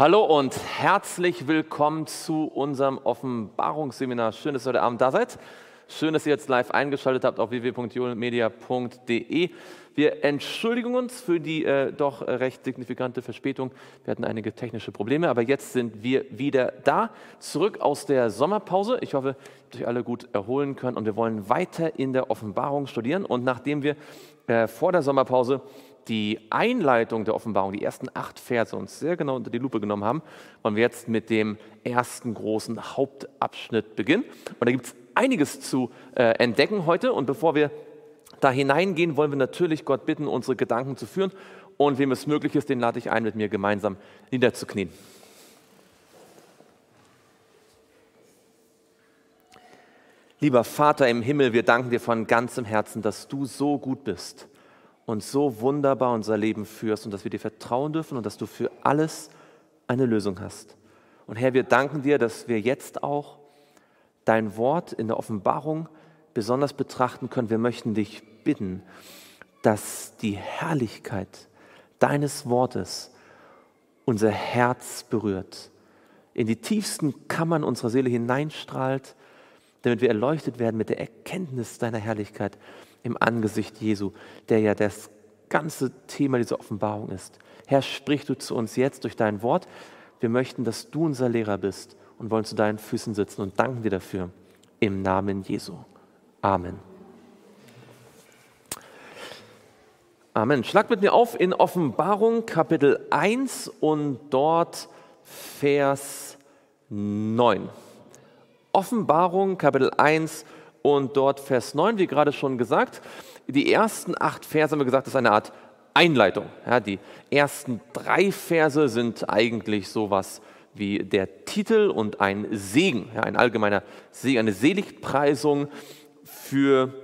Hallo und herzlich willkommen zu unserem Offenbarungsseminar. Schön, dass ihr heute Abend da seid. Schön, dass ihr jetzt live eingeschaltet habt auf www.julmedia.de. Wir entschuldigen uns für die äh, doch recht signifikante Verspätung. Wir hatten einige technische Probleme, aber jetzt sind wir wieder da, zurück aus der Sommerpause. Ich hoffe, dass euch alle gut erholen können und wir wollen weiter in der Offenbarung studieren. Und nachdem wir äh, vor der Sommerpause die Einleitung der Offenbarung, die ersten acht Verse uns sehr genau unter die Lupe genommen haben, wollen wir jetzt mit dem ersten großen Hauptabschnitt beginnen. Und da gibt es einiges zu äh, entdecken heute. Und bevor wir da hineingehen, wollen wir natürlich Gott bitten, unsere Gedanken zu führen. Und wem es möglich ist, den lade ich ein, mit mir gemeinsam niederzuknien. Lieber Vater im Himmel, wir danken dir von ganzem Herzen, dass du so gut bist und so wunderbar unser Leben führst und dass wir dir vertrauen dürfen und dass du für alles eine Lösung hast. Und Herr, wir danken dir, dass wir jetzt auch dein Wort in der Offenbarung besonders betrachten können. Wir möchten dich bitten, dass die Herrlichkeit deines Wortes unser Herz berührt, in die tiefsten Kammern unserer Seele hineinstrahlt, damit wir erleuchtet werden mit der Erkenntnis deiner Herrlichkeit im Angesicht Jesu, der ja das ganze Thema dieser Offenbarung ist. Herr, sprich du zu uns jetzt durch dein Wort. Wir möchten, dass du unser Lehrer bist und wollen zu deinen Füßen sitzen und danken dir dafür. Im Namen Jesu. Amen. Amen. Schlag mit mir auf in Offenbarung Kapitel 1 und dort Vers 9. Offenbarung Kapitel 1, und dort Vers 9, wie gerade schon gesagt, die ersten acht Verse haben wir gesagt, das ist eine Art Einleitung. Ja, die ersten drei Verse sind eigentlich sowas wie der Titel und ein Segen, ja, ein allgemeiner Segen, eine Seligpreisung für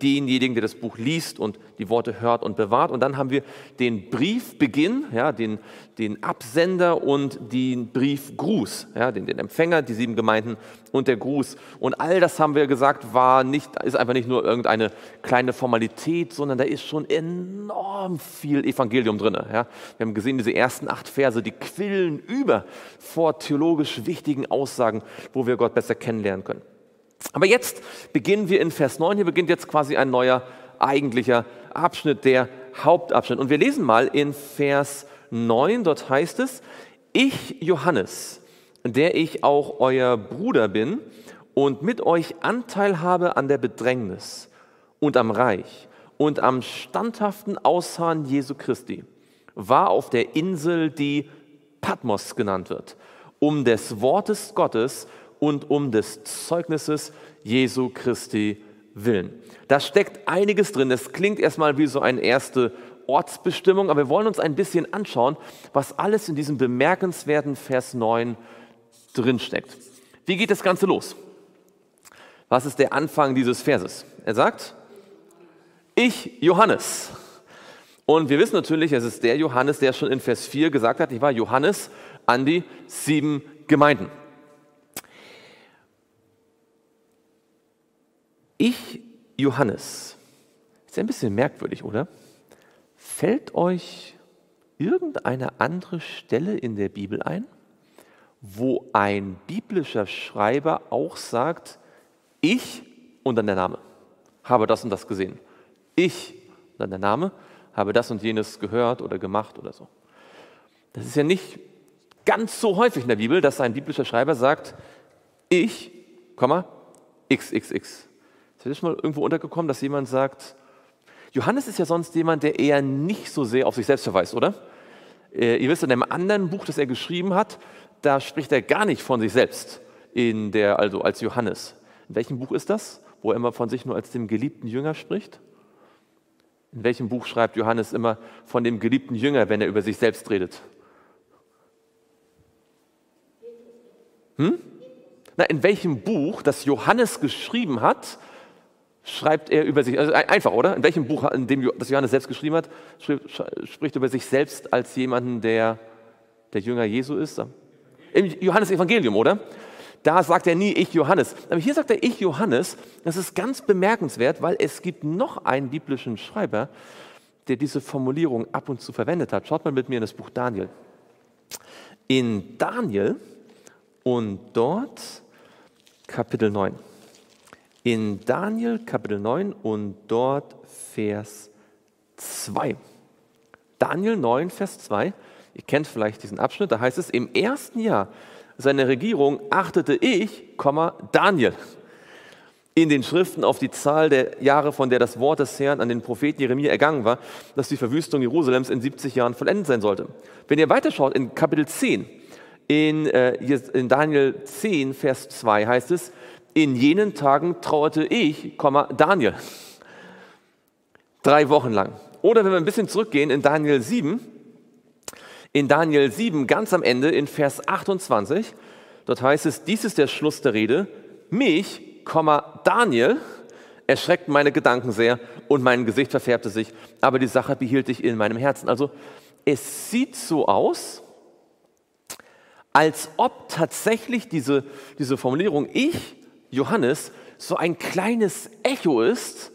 denjenigen, der das Buch liest und die Worte hört und bewahrt. Und dann haben wir den Briefbeginn, ja, den, den Absender und den Briefgruß, ja, den, den Empfänger, die sieben Gemeinden und der Gruß. Und all das haben wir gesagt, war nicht, ist einfach nicht nur irgendeine kleine Formalität, sondern da ist schon enorm viel Evangelium drin. Ja. Wir haben gesehen, diese ersten acht Verse, die quillen über vor theologisch wichtigen Aussagen, wo wir Gott besser kennenlernen können. Aber jetzt beginnen wir in Vers 9. Hier beginnt jetzt quasi ein neuer eigentlicher Abschnitt, der Hauptabschnitt. Und wir lesen mal in Vers 9, dort heißt es, ich Johannes, der ich auch euer Bruder bin und mit euch Anteil habe an der Bedrängnis und am Reich und am standhaften Ausharren Jesu Christi, war auf der Insel, die Patmos genannt wird, um des Wortes Gottes und um des Zeugnisses Jesu Christi willen. Da steckt einiges drin. Es klingt erstmal wie so eine erste Ortsbestimmung, aber wir wollen uns ein bisschen anschauen, was alles in diesem bemerkenswerten Vers 9 drinsteckt. Wie geht das Ganze los? Was ist der Anfang dieses Verses? Er sagt, ich Johannes. Und wir wissen natürlich, es ist der Johannes, der schon in Vers 4 gesagt hat, ich war Johannes an die sieben Gemeinden. Ich, Johannes, ist ein bisschen merkwürdig, oder? Fällt euch irgendeine andere Stelle in der Bibel ein, wo ein biblischer Schreiber auch sagt, ich und dann der Name, habe das und das gesehen. Ich und dann der Name, habe das und jenes gehört oder gemacht oder so. Das ist ja nicht ganz so häufig in der Bibel, dass ein biblischer Schreiber sagt, ich, XXX. Ist dir schon mal irgendwo untergekommen, dass jemand sagt, Johannes ist ja sonst jemand, der eher nicht so sehr auf sich selbst verweist, oder? Äh, ihr wisst, in einem anderen Buch, das er geschrieben hat, da spricht er gar nicht von sich selbst, in der, also als Johannes. In welchem Buch ist das, wo er immer von sich nur als dem geliebten Jünger spricht? In welchem Buch schreibt Johannes immer von dem geliebten Jünger, wenn er über sich selbst redet? Hm? Na, in welchem Buch, das Johannes geschrieben hat, schreibt er über sich, also einfach, oder? In welchem Buch, in dem das Johannes selbst geschrieben hat, spricht er über sich selbst als jemanden, der der Jünger Jesu ist? Im Johannes Evangelium, oder? Da sagt er nie ich Johannes. Aber hier sagt er ich Johannes. Das ist ganz bemerkenswert, weil es gibt noch einen biblischen Schreiber, der diese Formulierung ab und zu verwendet hat. Schaut mal mit mir in das Buch Daniel. in Daniel und dort Kapitel 9. In Daniel Kapitel 9 und dort Vers 2. Daniel 9, Vers 2. Ihr kennt vielleicht diesen Abschnitt, da heißt es, im ersten Jahr seiner Regierung achtete ich, Daniel, in den Schriften auf die Zahl der Jahre, von der das Wort des Herrn an den Propheten Jeremia ergangen war, dass die Verwüstung Jerusalems in 70 Jahren vollendet sein sollte. Wenn ihr weiterschaut in Kapitel 10, in, äh, in Daniel 10, Vers 2 heißt es, in jenen Tagen trauerte ich, Daniel. Drei Wochen lang. Oder wenn wir ein bisschen zurückgehen in Daniel 7, in Daniel 7 ganz am Ende in Vers 28, dort heißt es, dies ist der Schluss der Rede, mich, Daniel, erschreckt meine Gedanken sehr und mein Gesicht verfärbte sich, aber die Sache behielt ich in meinem Herzen. Also es sieht so aus, als ob tatsächlich diese, diese Formulierung ich, Johannes, so ein kleines Echo ist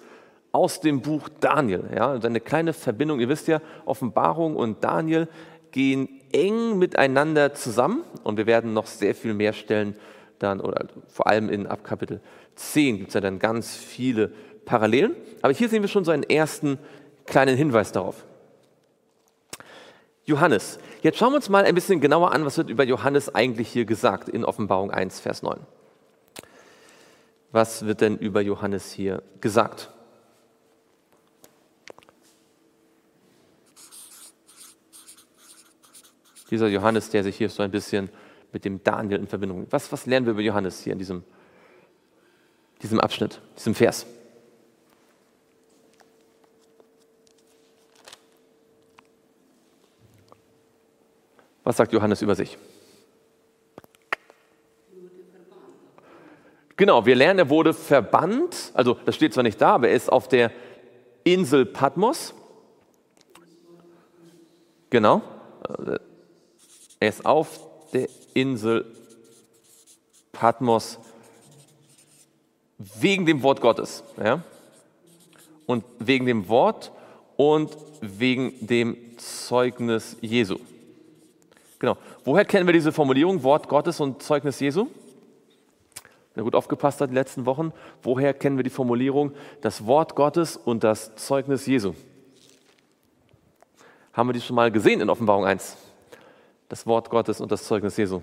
aus dem Buch Daniel. Ja, also eine kleine Verbindung. Ihr wisst ja, Offenbarung und Daniel gehen eng miteinander zusammen und wir werden noch sehr viel mehr Stellen dann, oder vor allem in Abkapitel 10 gibt es ja dann ganz viele Parallelen. Aber hier sehen wir schon so einen ersten kleinen Hinweis darauf. Johannes. Jetzt schauen wir uns mal ein bisschen genauer an, was wird über Johannes eigentlich hier gesagt in Offenbarung 1, Vers 9. Was wird denn über Johannes hier gesagt? Dieser Johannes, der sich hier so ein bisschen mit dem Daniel in Verbindung. Was, was lernen wir über Johannes hier in diesem, diesem Abschnitt, diesem Vers? Was sagt Johannes über sich? Genau, wir lernen, er wurde verbannt. Also, das steht zwar nicht da, aber er ist auf der Insel Patmos. Genau. Er ist auf der Insel Patmos wegen dem Wort Gottes. Ja? Und wegen dem Wort und wegen dem Zeugnis Jesu. Genau. Woher kennen wir diese Formulierung, Wort Gottes und Zeugnis Jesu? Wer gut aufgepasst hat die letzten Wochen, woher kennen wir die Formulierung, das Wort Gottes und das Zeugnis Jesu? Haben wir die schon mal gesehen in Offenbarung 1? Das Wort Gottes und das Zeugnis Jesu.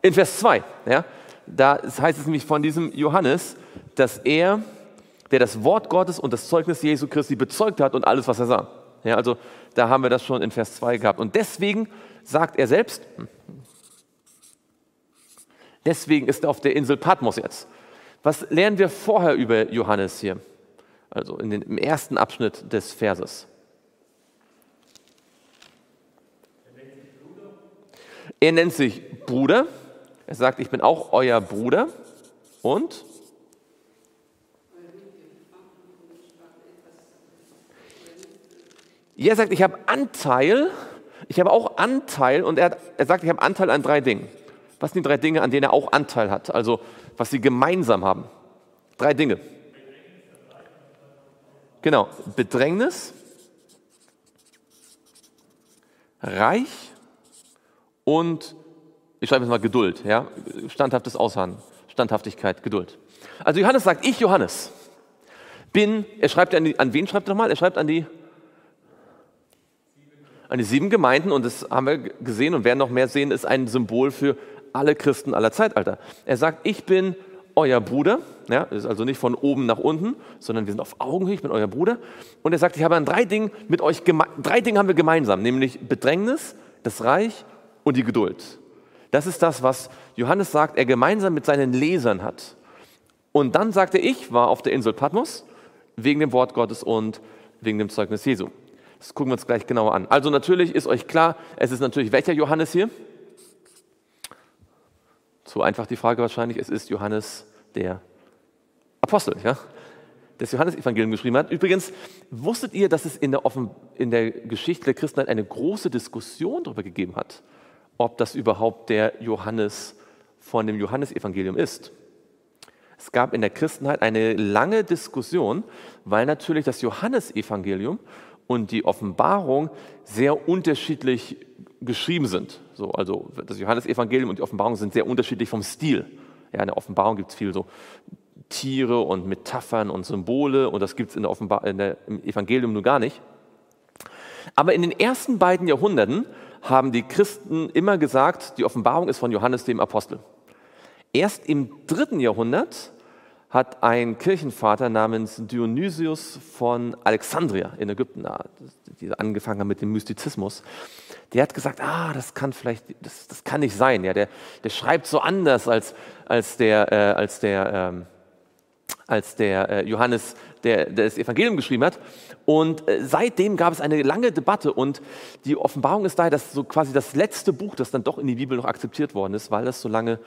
In Vers 2, ja, da heißt es nämlich von diesem Johannes, dass er, der das Wort Gottes und das Zeugnis Jesu Christi bezeugt hat und alles, was er sah. Ja, also da haben wir das schon in Vers 2 gehabt. Und deswegen sagt er selbst, deswegen ist er auf der Insel Patmos jetzt. Was lernen wir vorher über Johannes hier? Also in den, im ersten Abschnitt des Verses. Er nennt sich Bruder. Er sagt, ich bin auch euer Bruder. Und Er sagt, ich habe Anteil, ich habe auch Anteil und er, er sagt, ich habe Anteil an drei Dingen. Was sind die drei Dinge, an denen er auch Anteil hat? Also was sie gemeinsam haben. Drei Dinge. Genau, Bedrängnis, Reich und, ich schreibe jetzt mal Geduld, ja? standhaftes Ausharren, Standhaftigkeit, Geduld. Also Johannes sagt, ich Johannes bin, er schreibt an, die, an wen schreibt er nochmal? Er schreibt an die an die sieben Gemeinden, und das haben wir gesehen und werden noch mehr sehen, ist ein Symbol für alle Christen aller Zeitalter. Er sagt, ich bin euer Bruder, ja, ist also nicht von oben nach unten, sondern wir sind auf Augenhöhe, ich bin euer Bruder. Und er sagt, ich habe an drei Dingen mit euch, drei Dinge haben wir gemeinsam, nämlich Bedrängnis, das Reich und die Geduld. Das ist das, was Johannes sagt, er gemeinsam mit seinen Lesern hat. Und dann sagte ich, war auf der Insel Patmos wegen dem Wort Gottes und wegen dem Zeugnis Jesu. Das gucken wir uns gleich genauer an. Also natürlich ist euch klar, es ist natürlich welcher Johannes hier? So einfach die Frage wahrscheinlich, es ist Johannes der Apostel, ja? das Johannesevangelium geschrieben hat. Übrigens, wusstet ihr, dass es in der, Offen in der Geschichte der Christenheit eine große Diskussion darüber gegeben hat, ob das überhaupt der Johannes von dem Johannesevangelium ist? Es gab in der Christenheit eine lange Diskussion, weil natürlich das Johannesevangelium und die Offenbarung sehr unterschiedlich geschrieben sind. So, also das Johannesevangelium und die Offenbarung sind sehr unterschiedlich vom Stil. Ja, in der Offenbarung gibt es viel so Tiere und Metaphern und Symbole und das gibt es in in der, im Evangelium nur gar nicht. Aber in den ersten beiden Jahrhunderten haben die Christen immer gesagt, die Offenbarung ist von Johannes dem Apostel. Erst im dritten Jahrhundert hat ein Kirchenvater namens Dionysius von Alexandria in Ägypten, die angefangen hat mit dem Mystizismus, der hat gesagt, ah, das kann vielleicht, das, das kann nicht sein. Ja, der, der schreibt so anders als, als der, äh, als der, ähm, als der äh, Johannes, der, der, das Evangelium geschrieben hat. Und äh, seitdem gab es eine lange Debatte und die Offenbarung ist daher das so quasi das letzte Buch, das dann doch in die Bibel noch akzeptiert worden ist, weil das so lange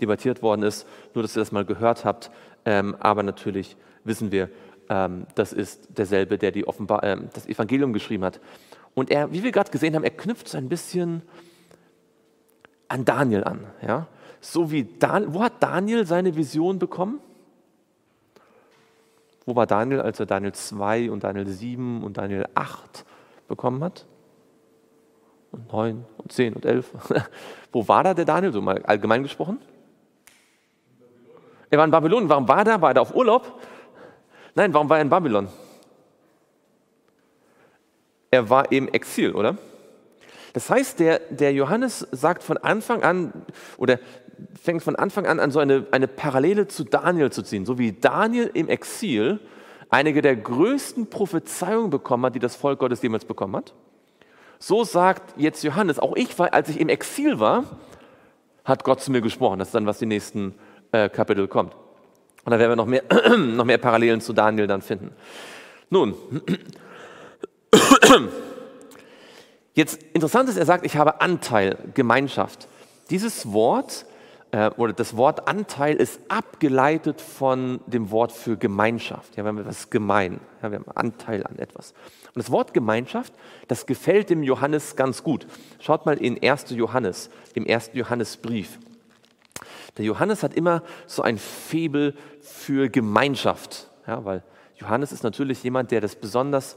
debattiert worden ist. Nur, dass ihr das mal gehört habt. Ähm, aber natürlich wissen wir, ähm, das ist derselbe, der die Offenbar äh, das Evangelium geschrieben hat. Und er, wie wir gerade gesehen haben, er knüpft so ein bisschen an Daniel an. Ja? So wie Dan wo hat Daniel seine Vision bekommen? Wo war Daniel, als er Daniel 2 und Daniel 7 und Daniel 8 bekommen hat? Und 9 und 10 und 11. wo war da der Daniel, so mal allgemein gesprochen? Er war in Babylon. Warum war er da? War er da auf Urlaub? Nein, warum war er in Babylon? Er war im Exil, oder? Das heißt, der, der Johannes sagt von Anfang an oder fängt von Anfang an an so eine, eine Parallele zu Daniel zu ziehen. So wie Daniel im Exil einige der größten Prophezeiungen bekommen hat, die das Volk Gottes jemals bekommen hat. So sagt jetzt Johannes, auch ich, als ich im Exil war, hat Gott zu mir gesprochen. Das ist dann, was die nächsten äh, Kapitel kommt. Und da werden wir noch mehr, noch mehr Parallelen zu Daniel dann finden. Nun, jetzt interessant ist, er sagt, ich habe Anteil, Gemeinschaft. Dieses Wort äh, oder das Wort Anteil ist abgeleitet von dem Wort für Gemeinschaft. Ja, wir haben etwas gemein, ja, wir haben Anteil an etwas. Und das Wort Gemeinschaft, das gefällt dem Johannes ganz gut. Schaut mal in 1. Johannes, im 1. Johannesbrief. Der Johannes hat immer so ein Febel für Gemeinschaft, ja, weil Johannes ist natürlich jemand, der das besonders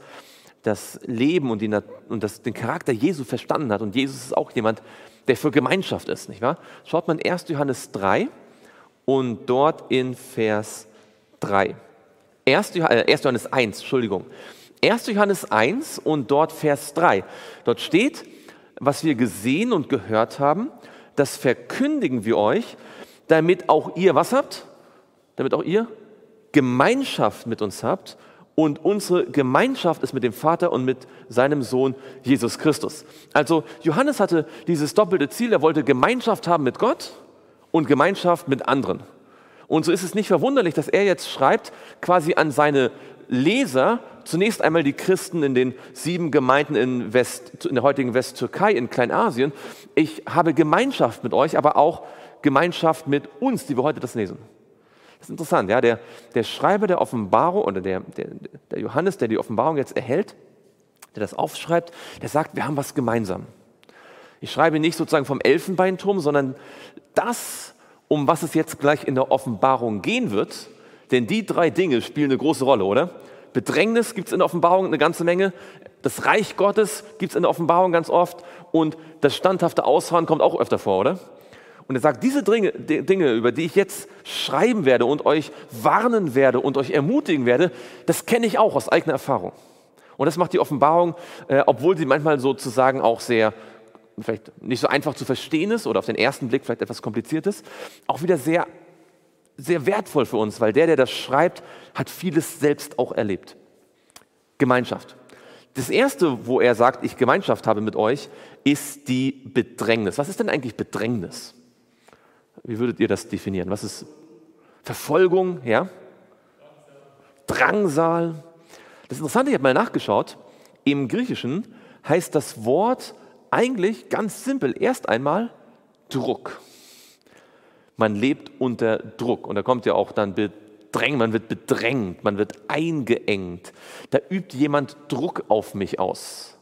das Leben und, die, und das, den Charakter Jesu verstanden hat. Und Jesus ist auch jemand, der für Gemeinschaft ist, nicht wahr? Schaut man 1. Johannes 3 und dort in Vers 3. 1. Äh, Johannes 1, Entschuldigung. 1. Johannes 1 und dort Vers 3. Dort steht, was wir gesehen und gehört haben, das verkündigen wir euch, damit auch ihr was habt? Damit auch ihr Gemeinschaft mit uns habt. Und unsere Gemeinschaft ist mit dem Vater und mit seinem Sohn Jesus Christus. Also Johannes hatte dieses doppelte Ziel, er wollte Gemeinschaft haben mit Gott und Gemeinschaft mit anderen. Und so ist es nicht verwunderlich, dass er jetzt schreibt, quasi an seine Leser, zunächst einmal die Christen in den sieben Gemeinden in, West, in der heutigen Westtürkei, in Kleinasien. Ich habe Gemeinschaft mit euch, aber auch Gemeinschaft mit uns, die wir heute das lesen. Das ist interessant, ja. Der, der Schreiber der Offenbarung oder der, der, der Johannes, der die Offenbarung jetzt erhält, der das aufschreibt, der sagt, wir haben was gemeinsam. Ich schreibe nicht sozusagen vom Elfenbeinturm, sondern das, um was es jetzt gleich in der Offenbarung gehen wird, denn die drei Dinge spielen eine große Rolle, oder? Bedrängnis gibt es in der Offenbarung eine ganze Menge, das Reich Gottes gibt es in der Offenbarung ganz oft und das standhafte Ausharren kommt auch öfter vor, oder? Und er sagt, diese Dinge, über die ich jetzt schreiben werde und euch warnen werde und euch ermutigen werde, das kenne ich auch aus eigener Erfahrung. Und das macht die Offenbarung, äh, obwohl sie manchmal sozusagen auch sehr, vielleicht nicht so einfach zu verstehen ist oder auf den ersten Blick vielleicht etwas kompliziert ist, auch wieder sehr, sehr wertvoll für uns, weil der, der das schreibt, hat vieles selbst auch erlebt. Gemeinschaft. Das erste, wo er sagt, ich Gemeinschaft habe mit euch, ist die Bedrängnis. Was ist denn eigentlich Bedrängnis? Wie würdet ihr das definieren? Was ist Verfolgung? Ja? Drangsal. Das Interessante, ich habe mal nachgeschaut, im Griechischen heißt das Wort eigentlich ganz simpel erst einmal Druck. Man lebt unter Druck und da kommt ja auch dann Bedrängen, man wird bedrängt, man wird eingeengt. Da übt jemand Druck auf mich aus.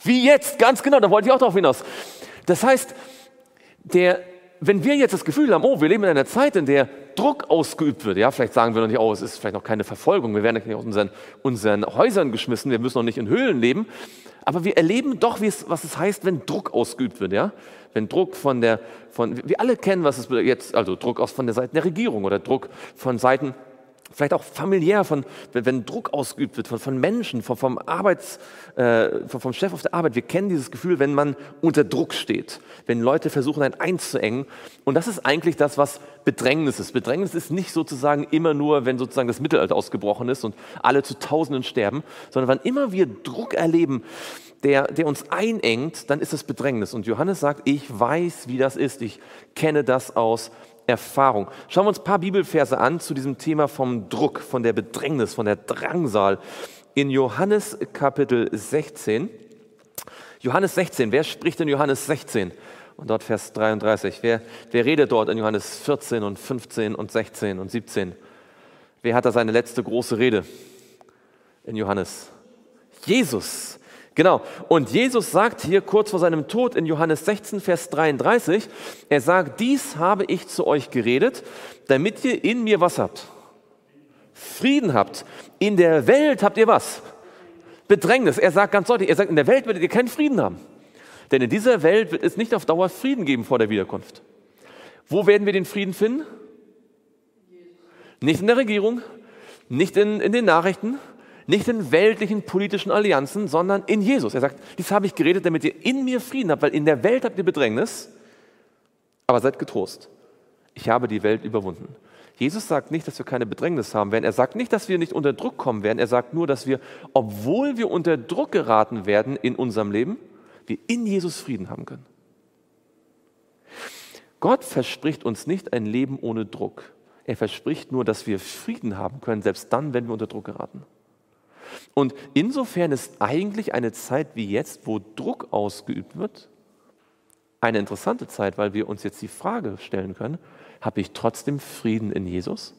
Wie jetzt, ganz genau, da wollte ich auch darauf hinaus. Das heißt, der, wenn wir jetzt das Gefühl haben, oh, wir leben in einer Zeit, in der Druck ausgeübt wird, ja, vielleicht sagen wir noch nicht, oh, es ist vielleicht noch keine Verfolgung, wir werden nicht aus unseren, unseren Häusern geschmissen, wir müssen noch nicht in Höhlen leben, Aber wir erleben doch, es, was es heißt, wenn Druck ausgeübt wird. Ja? Wenn Druck von der, von, wir alle kennen, was es jetzt, also Druck aus von der Seite der Regierung oder Druck von Seiten vielleicht auch familiär, von, wenn, Druck ausgeübt wird von, von Menschen, von, vom, Arbeits, äh, vom Chef auf der Arbeit. Wir kennen dieses Gefühl, wenn man unter Druck steht, wenn Leute versuchen, einen einzuengen. Und das ist eigentlich das, was Bedrängnis ist. Bedrängnis ist nicht sozusagen immer nur, wenn sozusagen das Mittelalter ausgebrochen ist und alle zu Tausenden sterben, sondern wann immer wir Druck erleben, der, der uns einengt, dann ist es Bedrängnis. Und Johannes sagt, ich weiß, wie das ist. Ich kenne das aus Erfahrung. Schauen wir uns ein paar Bibelverse an zu diesem Thema vom Druck, von der Bedrängnis, von der Drangsal. In Johannes Kapitel 16. Johannes 16, wer spricht in Johannes 16? Und dort Vers 33. Wer, wer redet dort in Johannes 14 und 15 und 16 und 17? Wer hat da seine letzte große Rede in Johannes? Jesus. Genau. Und Jesus sagt hier kurz vor seinem Tod in Johannes 16, Vers 33, er sagt, dies habe ich zu euch geredet, damit ihr in mir was habt. Frieden habt. In der Welt habt ihr was? Bedrängnis. Er sagt ganz deutlich, er sagt, in der Welt werdet ihr keinen Frieden haben. Denn in dieser Welt wird es nicht auf Dauer Frieden geben vor der Wiederkunft. Wo werden wir den Frieden finden? Nicht in der Regierung, nicht in, in den Nachrichten, nicht in weltlichen politischen Allianzen, sondern in Jesus. Er sagt, dies habe ich geredet, damit ihr in mir Frieden habt, weil in der Welt habt ihr Bedrängnis, aber seid getrost. Ich habe die Welt überwunden. Jesus sagt nicht, dass wir keine Bedrängnis haben werden. Er sagt nicht, dass wir nicht unter Druck kommen werden. Er sagt nur, dass wir, obwohl wir unter Druck geraten werden in unserem Leben, wir in Jesus Frieden haben können. Gott verspricht uns nicht ein Leben ohne Druck. Er verspricht nur, dass wir Frieden haben können, selbst dann, wenn wir unter Druck geraten. Und insofern ist eigentlich eine Zeit wie jetzt, wo Druck ausgeübt wird, eine interessante Zeit, weil wir uns jetzt die Frage stellen können, habe ich trotzdem Frieden in Jesus?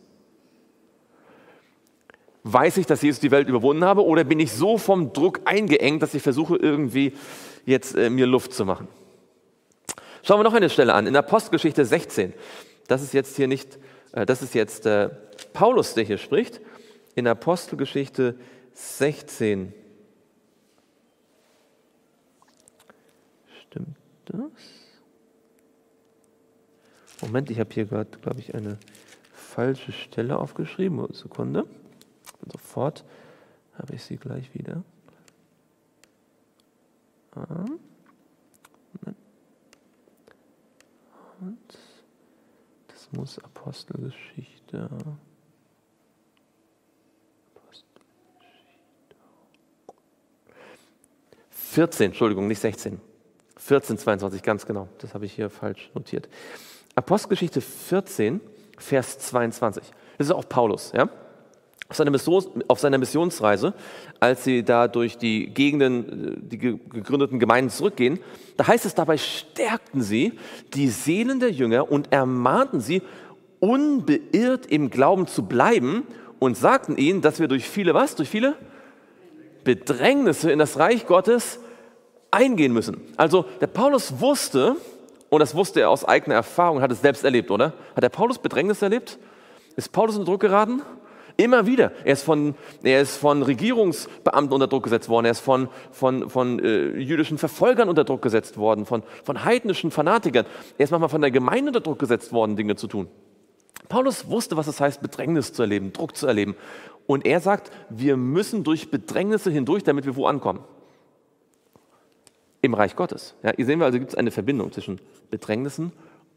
Weiß ich, dass Jesus die Welt überwunden habe oder bin ich so vom Druck eingeengt, dass ich versuche irgendwie jetzt äh, mir Luft zu machen? Schauen wir noch eine Stelle an, in Apostelgeschichte 16. Das ist jetzt hier nicht, äh, das ist jetzt äh, Paulus, der hier spricht. In Apostelgeschichte 16. 16. Stimmt das? Moment, ich habe hier gerade, glaube ich, eine falsche Stelle aufgeschrieben. Sekunde. Und sofort habe ich sie gleich wieder. Ah. Und das muss Apostelgeschichte. 14, Entschuldigung, nicht 16. 14, 22, ganz genau. Das habe ich hier falsch notiert. Apostelgeschichte 14, Vers 22. Das ist auch Paulus, ja? Auf seiner, Missions, auf seiner Missionsreise, als sie da durch die Gegenden, die gegründeten Gemeinden zurückgehen, da heißt es, dabei stärkten sie die Seelen der Jünger und ermahnten sie, unbeirrt im Glauben zu bleiben und sagten ihnen, dass wir durch viele was? Durch viele Bedrängnisse in das Reich Gottes eingehen müssen. Also der Paulus wusste, und das wusste er aus eigener Erfahrung, hat es selbst erlebt, oder? Hat der Paulus Bedrängnis erlebt? Ist Paulus unter Druck geraten? Immer wieder. Er ist von, er ist von Regierungsbeamten unter Druck gesetzt worden. Er ist von, von, von äh, jüdischen Verfolgern unter Druck gesetzt worden, von, von heidnischen Fanatikern. Er ist manchmal von der Gemeinde unter Druck gesetzt worden, Dinge zu tun. Paulus wusste, was es heißt, Bedrängnis zu erleben, Druck zu erleben. Und er sagt, wir müssen durch Bedrängnisse hindurch, damit wir wo ankommen im Reich Gottes. Ja, hier sehen wir also, gibt es eine Verbindung zwischen Bedrängnissen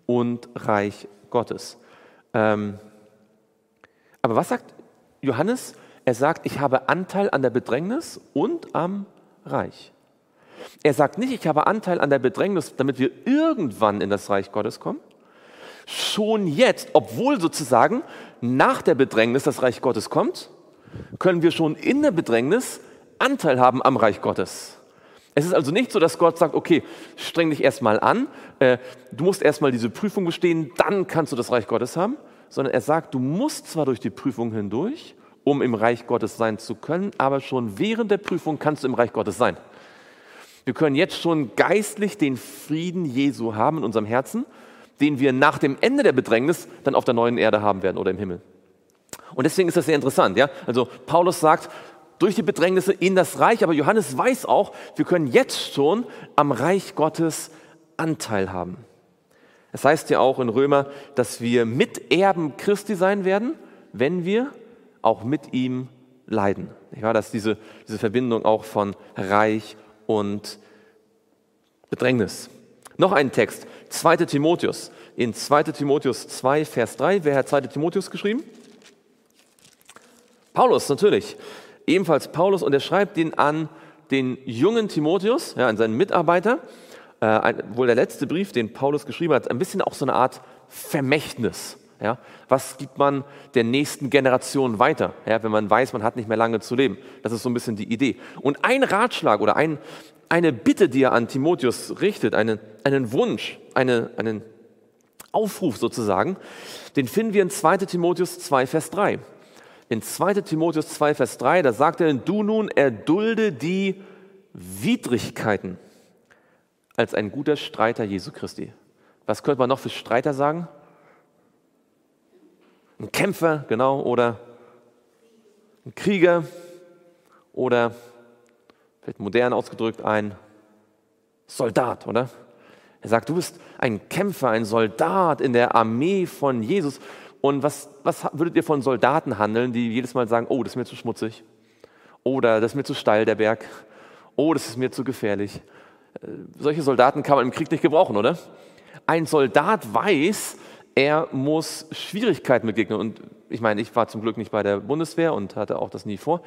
und Reich Gottes. Ähm, aber was sagt Johannes? Er sagt, ich habe Anteil an der Bedrängnis und am Reich. Er sagt nicht, ich habe Anteil an der Bedrängnis, damit wir irgendwann in das Reich Gottes kommen. Schon jetzt, obwohl sozusagen nach der Bedrängnis das Reich Gottes kommt, können wir schon in der Bedrängnis Anteil haben am Reich Gottes. Es ist also nicht so, dass Gott sagt, okay, streng dich erstmal an, äh, du musst erstmal diese Prüfung bestehen, dann kannst du das Reich Gottes haben, sondern er sagt, du musst zwar durch die Prüfung hindurch, um im Reich Gottes sein zu können, aber schon während der Prüfung kannst du im Reich Gottes sein. Wir können jetzt schon geistlich den Frieden Jesu haben in unserem Herzen, den wir nach dem Ende der Bedrängnis dann auf der neuen Erde haben werden oder im Himmel. Und deswegen ist das sehr interessant. Ja? Also Paulus sagt, durch die Bedrängnisse in das Reich. Aber Johannes weiß auch, wir können jetzt schon am Reich Gottes Anteil haben. Es heißt ja auch in Römer, dass wir Miterben Christi sein werden, wenn wir auch mit ihm leiden. Ich war das diese, diese Verbindung auch von Reich und Bedrängnis. Noch ein Text, 2. Timotheus. In 2. Timotheus 2, Vers 3, wer hat 2. Timotheus geschrieben? Paulus, natürlich. Ebenfalls Paulus und er schreibt ihn an den jungen Timotheus, ja, an seinen Mitarbeiter. Äh, ein, wohl der letzte Brief, den Paulus geschrieben hat, ein bisschen auch so eine Art Vermächtnis. Ja? Was gibt man der nächsten Generation weiter, ja, wenn man weiß, man hat nicht mehr lange zu leben? Das ist so ein bisschen die Idee. Und ein Ratschlag oder ein, eine Bitte, die er an Timotheus richtet, einen, einen Wunsch, eine, einen Aufruf sozusagen, den finden wir in 2 Timotheus 2, Vers 3. In 2 Timotheus 2, Vers 3, da sagt er, du nun erdulde die Widrigkeiten als ein guter Streiter Jesu Christi. Was könnte man noch für Streiter sagen? Ein Kämpfer, genau, oder ein Krieger oder vielleicht modern ausgedrückt ein Soldat, oder? Er sagt, du bist ein Kämpfer, ein Soldat in der Armee von Jesus. Und was, was würdet ihr von Soldaten handeln, die jedes Mal sagen, oh, das ist mir zu schmutzig. Oder das ist mir zu steil, der Berg. Oh, das ist mir zu gefährlich. Äh, solche Soldaten kann man im Krieg nicht gebrauchen, oder? Ein Soldat weiß, er muss Schwierigkeiten begegnen. Und ich meine, ich war zum Glück nicht bei der Bundeswehr und hatte auch das nie vor.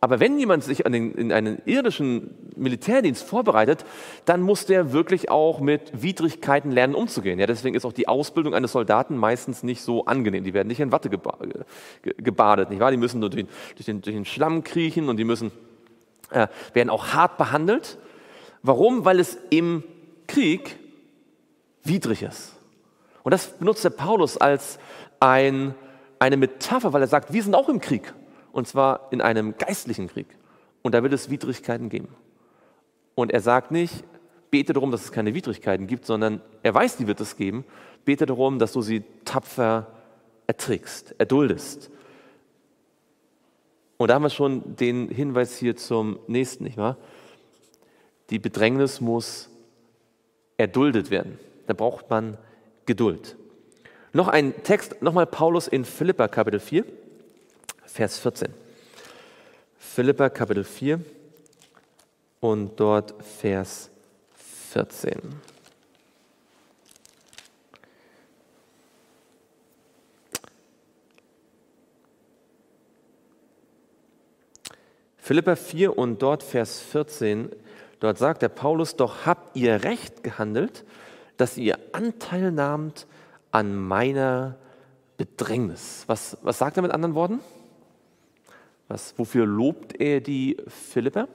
Aber wenn jemand sich den, in einen irdischen Militärdienst vorbereitet, dann muss der wirklich auch mit Widrigkeiten lernen, umzugehen. Ja, deswegen ist auch die Ausbildung eines Soldaten meistens nicht so angenehm. Die werden nicht in Watte gebadet, nicht wahr? Die müssen durch durch den, durch den Schlamm kriechen und die müssen, äh, werden auch hart behandelt. Warum? Weil es im Krieg widrig ist. Und das benutzt der Paulus als ein, eine Metapher, weil er sagt, wir sind auch im Krieg. Und zwar in einem geistlichen Krieg. Und da wird es Widrigkeiten geben. Und er sagt nicht, bete darum, dass es keine Widrigkeiten gibt, sondern er weiß, die wird es geben. Bete darum, dass du sie tapfer erträgst, erduldest. Und da haben wir schon den Hinweis hier zum nächsten, nicht wahr? Die Bedrängnis muss erduldet werden. Da braucht man Geduld. Noch ein Text, nochmal Paulus in Philippa Kapitel 4, Vers 14. Philippa Kapitel 4 und dort Vers 14. Philippa 4 und dort Vers 14 Dort sagt der Paulus, doch habt ihr recht gehandelt, dass ihr Anteil nahmt an meiner Bedrängnis. Was, was sagt er mit anderen Worten? Was, wofür lobt er die Philipper?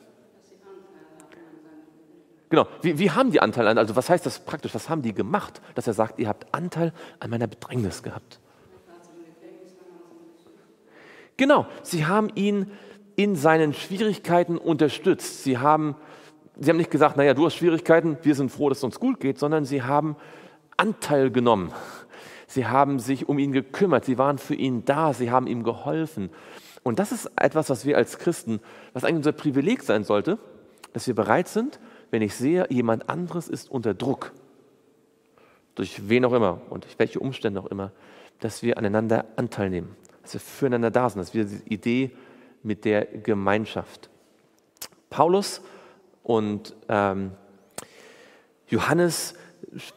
Genau, wie, wie haben die Anteil an, also was heißt das praktisch, was haben die gemacht, dass er sagt, ihr habt Anteil an meiner Bedrängnis gehabt? Genau, sie haben ihn in seinen Schwierigkeiten unterstützt. Sie haben sie haben nicht gesagt, naja, du hast Schwierigkeiten, wir sind froh, dass es uns gut geht, sondern sie haben Anteil genommen. Sie haben sich um ihn gekümmert, sie waren für ihn da, sie haben ihm geholfen. Und das ist etwas, was wir als Christen, was eigentlich unser Privileg sein sollte, dass wir bereit sind, wenn ich sehe, jemand anderes ist unter Druck, durch wen auch immer und durch welche Umstände auch immer, dass wir aneinander Anteil nehmen, dass wir füreinander da sind, dass wir diese Idee mit der Gemeinschaft. Paulus und ähm, Johannes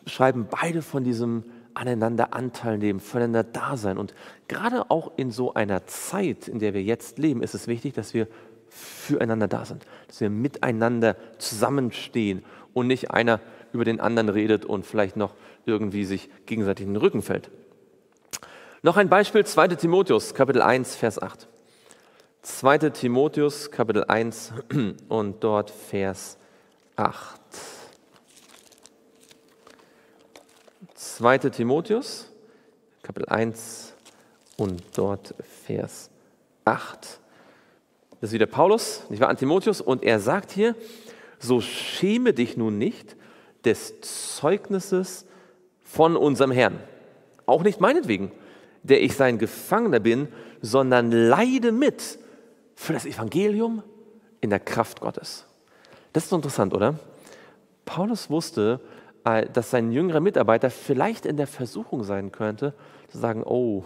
schreiben beide von diesem aneinander Anteil nehmen, voneinander da sein. Und gerade auch in so einer Zeit, in der wir jetzt leben, ist es wichtig, dass wir füreinander da sind, dass wir miteinander zusammenstehen und nicht einer über den anderen redet und vielleicht noch irgendwie sich gegenseitig in den Rücken fällt. Noch ein Beispiel, 2 Timotheus, Kapitel 1, Vers 8. 2. Timotheus Kapitel 1 und dort Vers 8. 2. Timotheus Kapitel 1 und dort Vers 8. Das ist wieder Paulus, nicht wahr, an Timotheus, und er sagt hier, so schäme dich nun nicht des Zeugnisses von unserem Herrn. Auch nicht meinetwegen, der ich sein Gefangener bin, sondern leide mit für das Evangelium in der Kraft Gottes. Das ist interessant, oder? Paulus wusste, äh, dass sein jüngerer Mitarbeiter vielleicht in der Versuchung sein könnte, zu sagen, oh,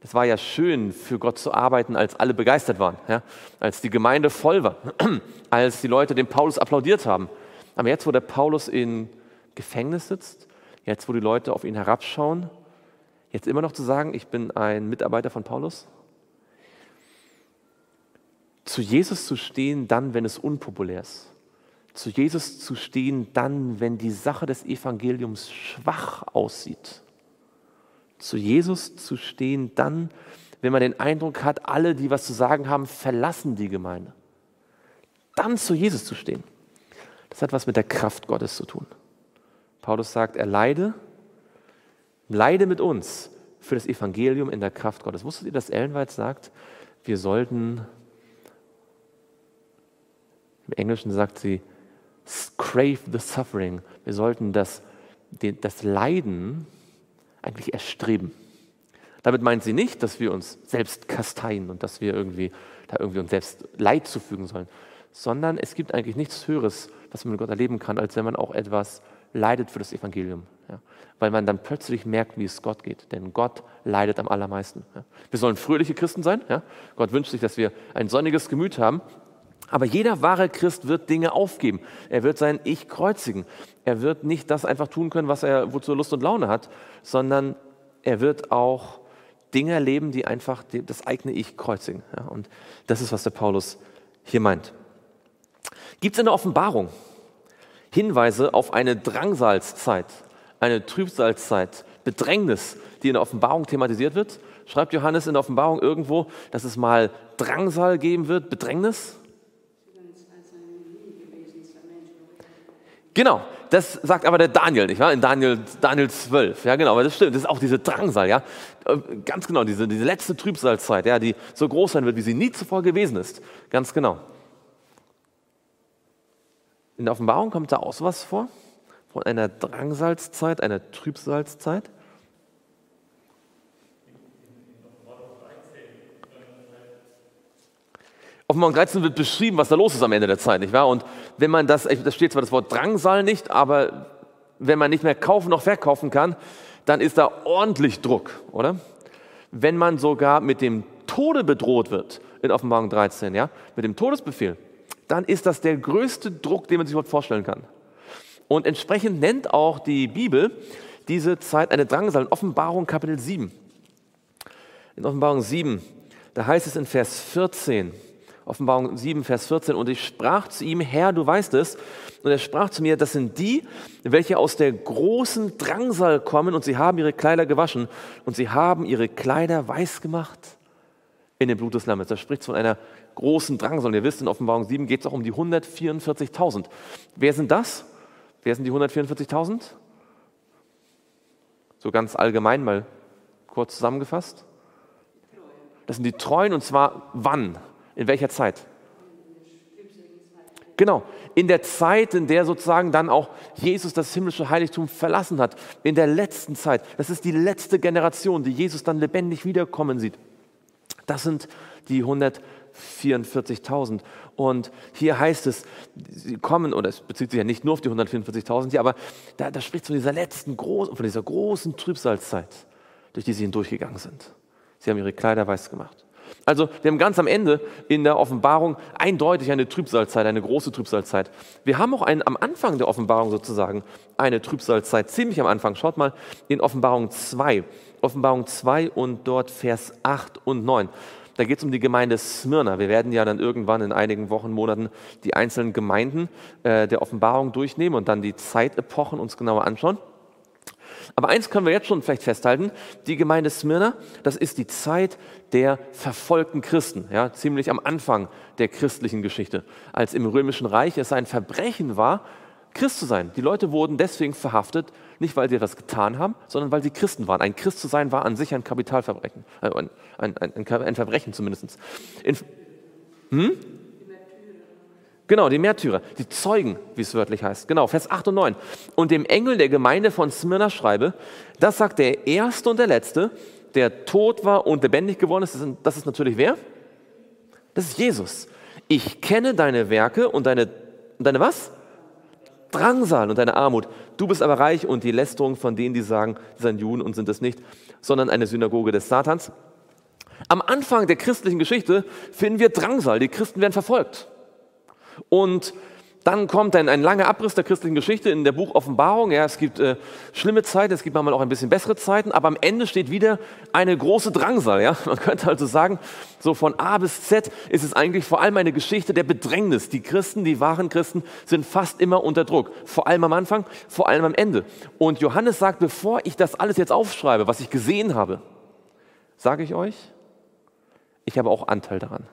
das war ja schön, für Gott zu arbeiten, als alle begeistert waren, ja? als die Gemeinde voll war, als die Leute dem Paulus applaudiert haben. Aber jetzt, wo der Paulus in Gefängnis sitzt, jetzt, wo die Leute auf ihn herabschauen, jetzt immer noch zu sagen, ich bin ein Mitarbeiter von Paulus? Zu Jesus zu stehen, dann, wenn es unpopulär ist. Zu Jesus zu stehen, dann, wenn die Sache des Evangeliums schwach aussieht zu Jesus zu stehen, dann, wenn man den Eindruck hat, alle, die was zu sagen haben, verlassen die Gemeinde. Dann zu Jesus zu stehen. Das hat was mit der Kraft Gottes zu tun. Paulus sagt, er leide, leide mit uns für das Evangelium in der Kraft Gottes. Wusstet ihr, dass Ellenweit sagt, wir sollten, im Englischen sagt sie, crave the suffering. Wir sollten das, das Leiden eigentlich erstreben. Damit meint sie nicht, dass wir uns selbst kasteien und dass wir irgendwie da irgendwie uns selbst Leid zufügen sollen, sondern es gibt eigentlich nichts Höheres, was man mit Gott erleben kann, als wenn man auch etwas leidet für das Evangelium. Ja? Weil man dann plötzlich merkt, wie es Gott geht. Denn Gott leidet am allermeisten. Ja? Wir sollen fröhliche Christen sein. Ja? Gott wünscht sich, dass wir ein sonniges Gemüt haben. Aber jeder wahre Christ wird Dinge aufgeben. Er wird sein Ich kreuzigen. Er wird nicht das einfach tun können, was er wozu Lust und Laune hat, sondern er wird auch Dinge erleben, die einfach das eigene Ich kreuzigen. Ja, und das ist, was der Paulus hier meint. Gibt es in der Offenbarung Hinweise auf eine Drangsalzzeit, eine Trübsalzeit, Bedrängnis, die in der Offenbarung thematisiert wird? Schreibt Johannes in der Offenbarung irgendwo, dass es mal Drangsal geben wird, Bedrängnis? Genau, das sagt aber der Daniel, nicht wahr? In Daniel, Daniel 12. Ja, genau, aber das stimmt. Das ist auch diese Drangsal, ja. Äh, ganz genau, diese, diese letzte Trübsalzeit, ja, die so groß sein wird, wie sie nie zuvor gewesen ist. Ganz genau. In der Offenbarung kommt da auch sowas vor? Von einer Drangsalzzeit, einer Trübsalzeit? Offenbarung 13 wird beschrieben, was da los ist am Ende der Zeit, nicht wahr? Und wenn man das, da steht zwar das Wort Drangsal nicht, aber wenn man nicht mehr kaufen noch verkaufen kann, dann ist da ordentlich Druck, oder? Wenn man sogar mit dem Tode bedroht wird, in Offenbarung 13, ja, mit dem Todesbefehl, dann ist das der größte Druck, den man sich überhaupt vorstellen kann. Und entsprechend nennt auch die Bibel diese Zeit eine Drangsal in Offenbarung Kapitel 7. In Offenbarung 7, da heißt es in Vers 14, Offenbarung 7, Vers 14. Und ich sprach zu ihm, Herr, du weißt es. Und er sprach zu mir, das sind die, welche aus der großen Drangsal kommen und sie haben ihre Kleider gewaschen und sie haben ihre Kleider weiß gemacht in dem Blut des Lammes. Da spricht von einer großen Drangsal. Und ihr wisst, in Offenbarung 7 geht es auch um die 144.000. Wer sind das? Wer sind die 144.000? So ganz allgemein mal kurz zusammengefasst. Das sind die Treuen und zwar wann? In welcher Zeit? Genau, in der Zeit, in der sozusagen dann auch Jesus das himmlische Heiligtum verlassen hat, in der letzten Zeit. Das ist die letzte Generation, die Jesus dann lebendig wiederkommen sieht. Das sind die 144.000. Und hier heißt es, sie kommen, oder es bezieht sich ja nicht nur auf die 144.000 hier, aber da, da spricht von dieser letzten großen, von dieser großen Trübsalzeit, durch die sie hindurchgegangen sind. Sie haben ihre Kleider weiß gemacht. Also wir haben ganz am Ende in der Offenbarung eindeutig eine Trübsalzeit, eine große Trübsalzeit. Wir haben auch einen, am Anfang der Offenbarung sozusagen eine Trübsalzeit, ziemlich am Anfang. Schaut mal in Offenbarung 2, Offenbarung 2 und dort Vers 8 und 9. Da geht es um die Gemeinde Smyrna. Wir werden ja dann irgendwann in einigen Wochen, Monaten die einzelnen Gemeinden äh, der Offenbarung durchnehmen und dann die Zeitepochen uns genauer anschauen. Aber eins können wir jetzt schon vielleicht festhalten, die Gemeinde Smyrna, das ist die Zeit der verfolgten Christen, ja, ziemlich am Anfang der christlichen Geschichte, als im römischen Reich es ein Verbrechen war, Christ zu sein. Die Leute wurden deswegen verhaftet, nicht weil sie etwas getan haben, sondern weil sie Christen waren. Ein Christ zu sein war an sich ein Kapitalverbrechen, äh, ein, ein, ein, ein, Verbrechen zumindest. In, hm? Genau, die Märtyrer, die Zeugen, wie es wörtlich heißt. Genau, Vers 8 und 9. Und dem Engel der Gemeinde von Smyrna schreibe, das sagt der Erste und der Letzte, der tot war und lebendig geworden ist. Das ist natürlich wer? Das ist Jesus. Ich kenne deine Werke und deine, deine was? Drangsal und deine Armut. Du bist aber reich und die Lästerung von denen, die sagen, sie seien Juden und sind es nicht, sondern eine Synagoge des Satans. Am Anfang der christlichen Geschichte finden wir Drangsal. Die Christen werden verfolgt. Und dann kommt ein, ein langer Abriss der christlichen Geschichte in der Buch Offenbarung. Ja, es gibt äh, schlimme Zeiten, es gibt manchmal auch ein bisschen bessere Zeiten, aber am Ende steht wieder eine große Drangsal. Ja? Man könnte also sagen, so von A bis Z ist es eigentlich vor allem eine Geschichte der Bedrängnis. Die Christen, die wahren Christen, sind fast immer unter Druck. Vor allem am Anfang, vor allem am Ende. Und Johannes sagt, bevor ich das alles jetzt aufschreibe, was ich gesehen habe, sage ich euch, ich habe auch Anteil daran.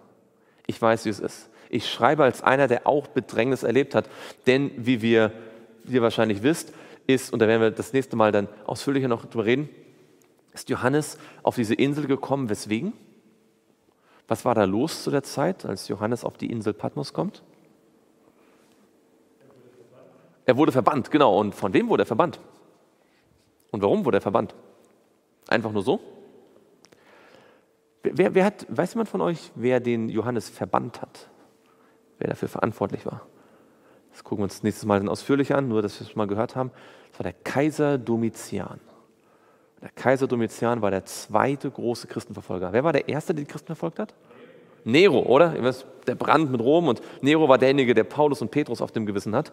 Ich weiß, wie es ist. Ich schreibe als einer, der auch Bedrängnis erlebt hat. Denn wie, wir, wie ihr wahrscheinlich wisst, ist, und da werden wir das nächste Mal dann ausführlicher noch drüber reden, ist Johannes auf diese Insel gekommen. Weswegen? Was war da los zu der Zeit, als Johannes auf die Insel Patmos kommt? Er wurde verbannt, genau. Und von wem wurde er verbannt? Und warum wurde er verbannt? Einfach nur so? Wer, wer hat, weiß jemand von euch, wer den Johannes verbannt hat? Wer dafür verantwortlich war. Das gucken wir uns nächstes Mal dann ausführlich an, nur dass wir es mal gehört haben. Das war der Kaiser Domitian. Der Kaiser Domitian war der zweite große Christenverfolger. Wer war der erste, der die Christen verfolgt hat? Nero, oder? Der Brand mit Rom und Nero war derjenige, der Paulus und Petrus auf dem Gewissen hat.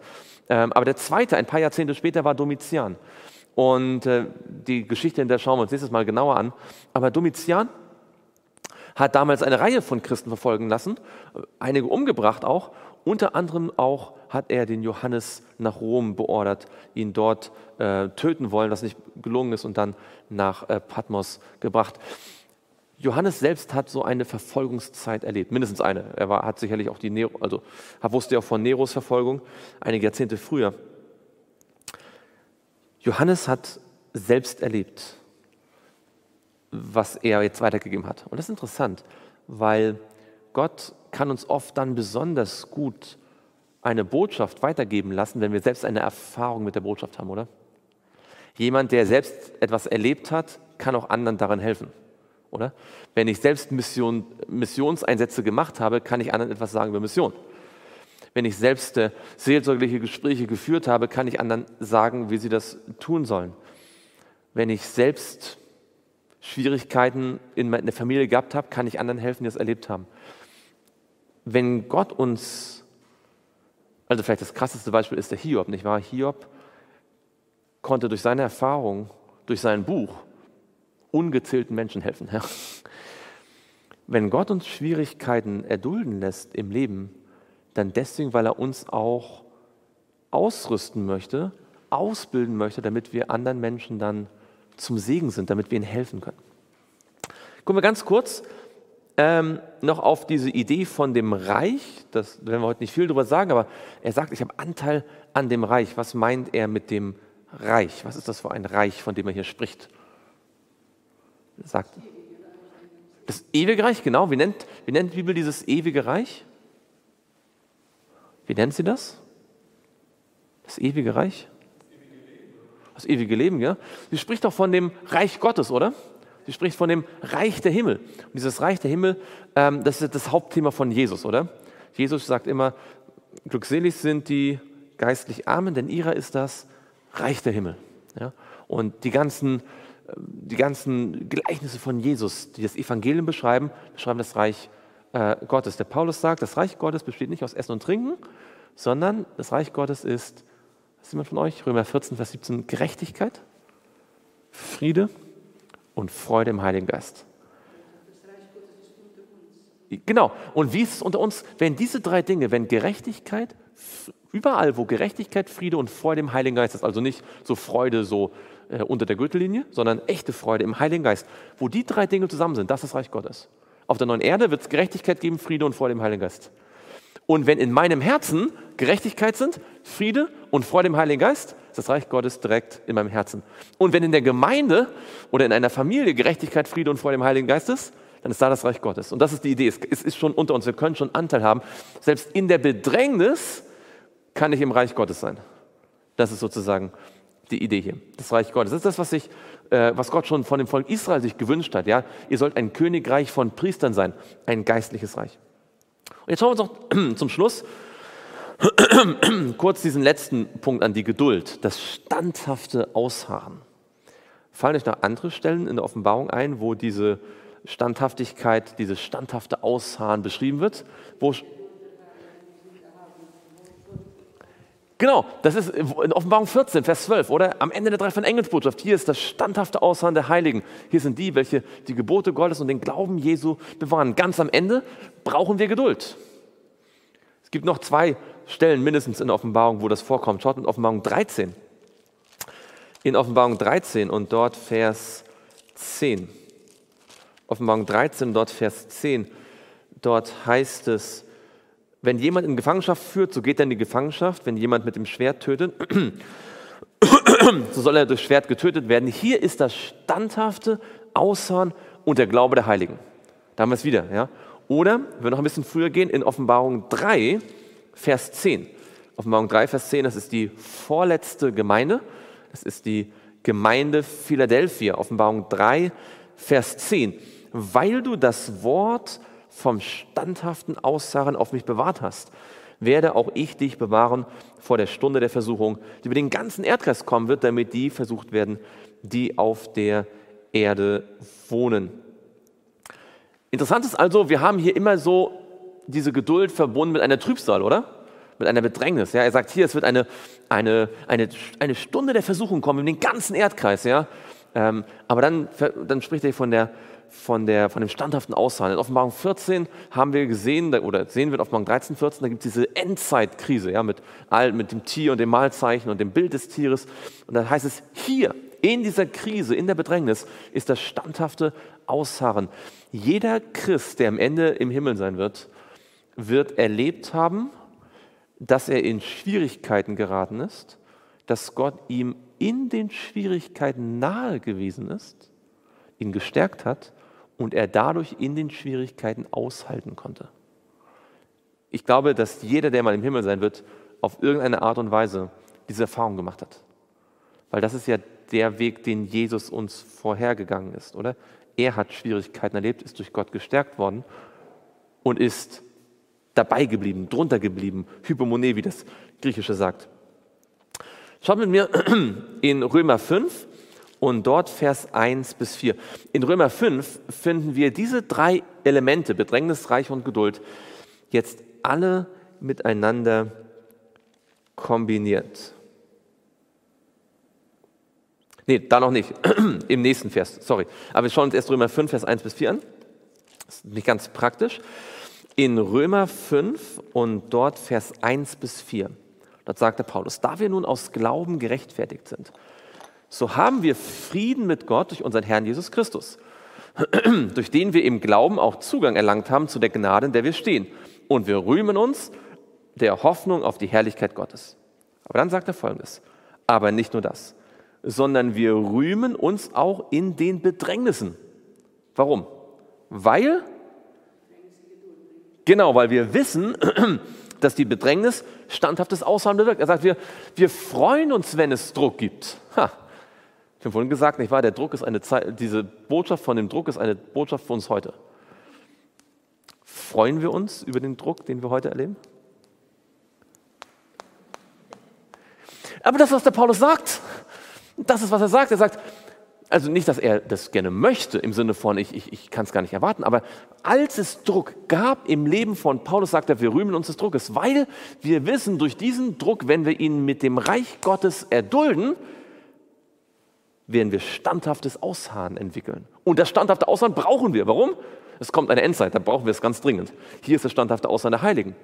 Ähm, aber der zweite, ein paar Jahrzehnte später, war Domitian. Und äh, die Geschichte, in der schauen wir uns nächstes Mal genauer an. Aber Domitian hat damals eine Reihe von Christen verfolgen lassen, einige umgebracht auch. Unter anderem auch hat er den Johannes nach Rom beordert, ihn dort äh, töten wollen, was nicht gelungen ist, und dann nach äh, Patmos gebracht. Johannes selbst hat so eine Verfolgungszeit erlebt, mindestens eine. Er war, hat sicherlich auch die Nero, also wusste ja auch von Neros Verfolgung einige Jahrzehnte früher. Johannes hat selbst erlebt, was er jetzt weitergegeben hat. Und das ist interessant, weil Gott kann uns oft dann besonders gut eine Botschaft weitergeben lassen, wenn wir selbst eine Erfahrung mit der Botschaft haben, oder? Jemand, der selbst etwas erlebt hat, kann auch anderen daran helfen, oder? Wenn ich selbst Mission, Missionseinsätze gemacht habe, kann ich anderen etwas sagen über Mission. Wenn ich selbst äh, seelsorgliche Gespräche geführt habe, kann ich anderen sagen, wie sie das tun sollen. Wenn ich selbst Schwierigkeiten in der Familie gehabt habe, kann ich anderen helfen, die das erlebt haben. Wenn Gott uns, also vielleicht das krasseste Beispiel ist der Hiob, nicht wahr? Hiob konnte durch seine Erfahrung, durch sein Buch ungezählten Menschen helfen. Wenn Gott uns Schwierigkeiten erdulden lässt im Leben, dann deswegen, weil er uns auch ausrüsten möchte, ausbilden möchte, damit wir anderen Menschen dann zum Segen sind, damit wir ihnen helfen können. Gucken wir ganz kurz ähm, noch auf diese Idee von dem Reich. Das werden wir heute nicht viel darüber sagen, aber er sagt, ich habe Anteil an dem Reich. Was meint er mit dem Reich? Was ist das für ein Reich, von dem er hier spricht? Er sagt, das ewige Reich, genau. Wie nennt, wie nennt die Bibel dieses ewige Reich? Wie nennt sie das? Das ewige Reich? Das ewige Leben, ja? Sie spricht doch von dem Reich Gottes, oder? Sie spricht von dem Reich der Himmel. Und dieses Reich der Himmel, ähm, das ist das Hauptthema von Jesus, oder? Jesus sagt immer, glückselig sind die geistlich Armen, denn ihrer ist das Reich der Himmel. Ja? Und die ganzen, die ganzen Gleichnisse von Jesus, die das Evangelium beschreiben, beschreiben das Reich äh, Gottes. Der Paulus sagt, das Reich Gottes besteht nicht aus Essen und Trinken, sondern das Reich Gottes ist ist jemand von euch? Römer 14, Vers 17. Gerechtigkeit, Friede und Freude im Heiligen Geist. Genau. Und wie ist es unter uns, wenn diese drei Dinge, wenn Gerechtigkeit, überall, wo Gerechtigkeit, Friede und Freude im Heiligen Geist ist, also nicht so Freude so äh, unter der Gürtellinie, sondern echte Freude im Heiligen Geist, wo die drei Dinge zusammen sind, das ist das Reich Gottes. Auf der neuen Erde wird es Gerechtigkeit geben, Friede und Freude im Heiligen Geist. Und wenn in meinem Herzen Gerechtigkeit sind, Friede und Freude im Heiligen Geist, ist das Reich Gottes direkt in meinem Herzen. Und wenn in der Gemeinde oder in einer Familie Gerechtigkeit, Friede und Freude im Heiligen Geist ist, dann ist da das Reich Gottes. Und das ist die Idee. Es ist schon unter uns. Wir können schon Anteil haben. Selbst in der Bedrängnis kann ich im Reich Gottes sein. Das ist sozusagen die Idee hier. Das Reich Gottes. Das ist das, was, sich, äh, was Gott schon von dem Volk Israel sich gewünscht hat. Ja? Ihr sollt ein Königreich von Priestern sein, ein geistliches Reich. Und jetzt schauen wir uns noch zum Schluss kurz diesen letzten Punkt an, die Geduld, das standhafte Ausharren. Fallen euch noch andere Stellen in der Offenbarung ein, wo diese Standhaftigkeit, dieses standhafte Ausharren beschrieben wird? Wo, Genau, das ist in Offenbarung 14, Vers 12, oder? Am Ende der drei von Engelsbotschaft. Hier ist das standhafte Ausharren der Heiligen. Hier sind die, welche die Gebote Gottes und den Glauben Jesu bewahren. Ganz am Ende brauchen wir Geduld. Es gibt noch zwei Stellen mindestens in Offenbarung, wo das vorkommt. Schaut in Offenbarung 13. In Offenbarung 13 und dort Vers 10. Offenbarung 13, dort Vers 10. Dort heißt es, wenn jemand in Gefangenschaft führt, so geht er in die Gefangenschaft. Wenn jemand mit dem Schwert tötet, so soll er durch Schwert getötet werden. Hier ist das standhafte Ausharren und der Glaube der Heiligen. Da haben wir es wieder. Ja? Oder, wenn wir noch ein bisschen früher gehen, in Offenbarung 3, Vers 10. Offenbarung 3, Vers 10, das ist die vorletzte Gemeinde. Das ist die Gemeinde Philadelphia. Offenbarung 3, Vers 10. Weil du das Wort vom standhaften Aussagen auf mich bewahrt hast, werde auch ich dich bewahren vor der Stunde der Versuchung, die über den ganzen Erdkreis kommen wird, damit die versucht werden, die auf der Erde wohnen. Interessant ist also, wir haben hier immer so diese Geduld verbunden mit einer Trübsal, oder? Mit einer Bedrängnis. Ja? Er sagt hier, es wird eine, eine, eine, eine Stunde der Versuchung kommen in den ganzen Erdkreis. Ja? Ähm, aber dann, dann spricht er von der, von, der, von dem standhaften Ausharren. In Offenbarung 14 haben wir gesehen, oder sehen wir in Offenbarung 13, 14, da gibt es diese Endzeitkrise ja, mit, mit dem Tier und dem Mahlzeichen und dem Bild des Tieres. Und dann heißt es, hier, in dieser Krise, in der Bedrängnis, ist das standhafte Ausharren. Jeder Christ, der am Ende im Himmel sein wird, wird erlebt haben, dass er in Schwierigkeiten geraten ist, dass Gott ihm in den Schwierigkeiten nahe gewesen ist, ihn gestärkt hat und er dadurch in den Schwierigkeiten aushalten konnte. Ich glaube, dass jeder, der mal im Himmel sein wird, auf irgendeine Art und Weise diese Erfahrung gemacht hat. Weil das ist ja der Weg, den Jesus uns vorhergegangen ist, oder? Er hat Schwierigkeiten erlebt, ist durch Gott gestärkt worden und ist dabei geblieben, drunter geblieben. Hypomone, wie das Griechische sagt. Schaut mit mir in Römer 5 und dort Vers 1 bis 4. In Römer 5 finden wir diese drei Elemente, Bedrängnis, Reich und Geduld, jetzt alle miteinander kombiniert. Nee, da noch nicht. Im nächsten Vers, sorry. Aber wir schauen uns erst Römer 5, Vers 1 bis 4 an. Das ist nicht ganz praktisch. In Römer 5 und dort Vers 1 bis 4. Dort sagte Paulus, da wir nun aus Glauben gerechtfertigt sind, so haben wir Frieden mit Gott durch unseren Herrn Jesus Christus, durch den wir im Glauben auch Zugang erlangt haben zu der Gnade, in der wir stehen. Und wir rühmen uns der Hoffnung auf die Herrlichkeit Gottes. Aber dann sagt er folgendes, aber nicht nur das, sondern wir rühmen uns auch in den Bedrängnissen. Warum? Weil, genau, weil wir wissen, dass die Bedrängnis standhaftes Ausharren bewirkt. Er sagt, wir, wir freuen uns, wenn es Druck gibt. Ha, ich habe vorhin gesagt, nicht wahr? Der Druck ist eine Zeit, diese Botschaft von dem Druck ist eine Botschaft für uns heute. Freuen wir uns über den Druck, den wir heute erleben? Aber das, was der Paulus sagt, das ist, was er sagt. Er sagt, also nicht, dass er das gerne möchte, im Sinne von, ich, ich, ich kann es gar nicht erwarten, aber als es Druck gab im Leben von Paulus, sagt er, wir rühmen uns des Druckes, weil wir wissen, durch diesen Druck, wenn wir ihn mit dem Reich Gottes erdulden, werden wir standhaftes Ausharren entwickeln. Und das standhafte Ausharren brauchen wir. Warum? Es kommt eine Endzeit, da brauchen wir es ganz dringend. Hier ist das standhafte Ausharren der Heiligen.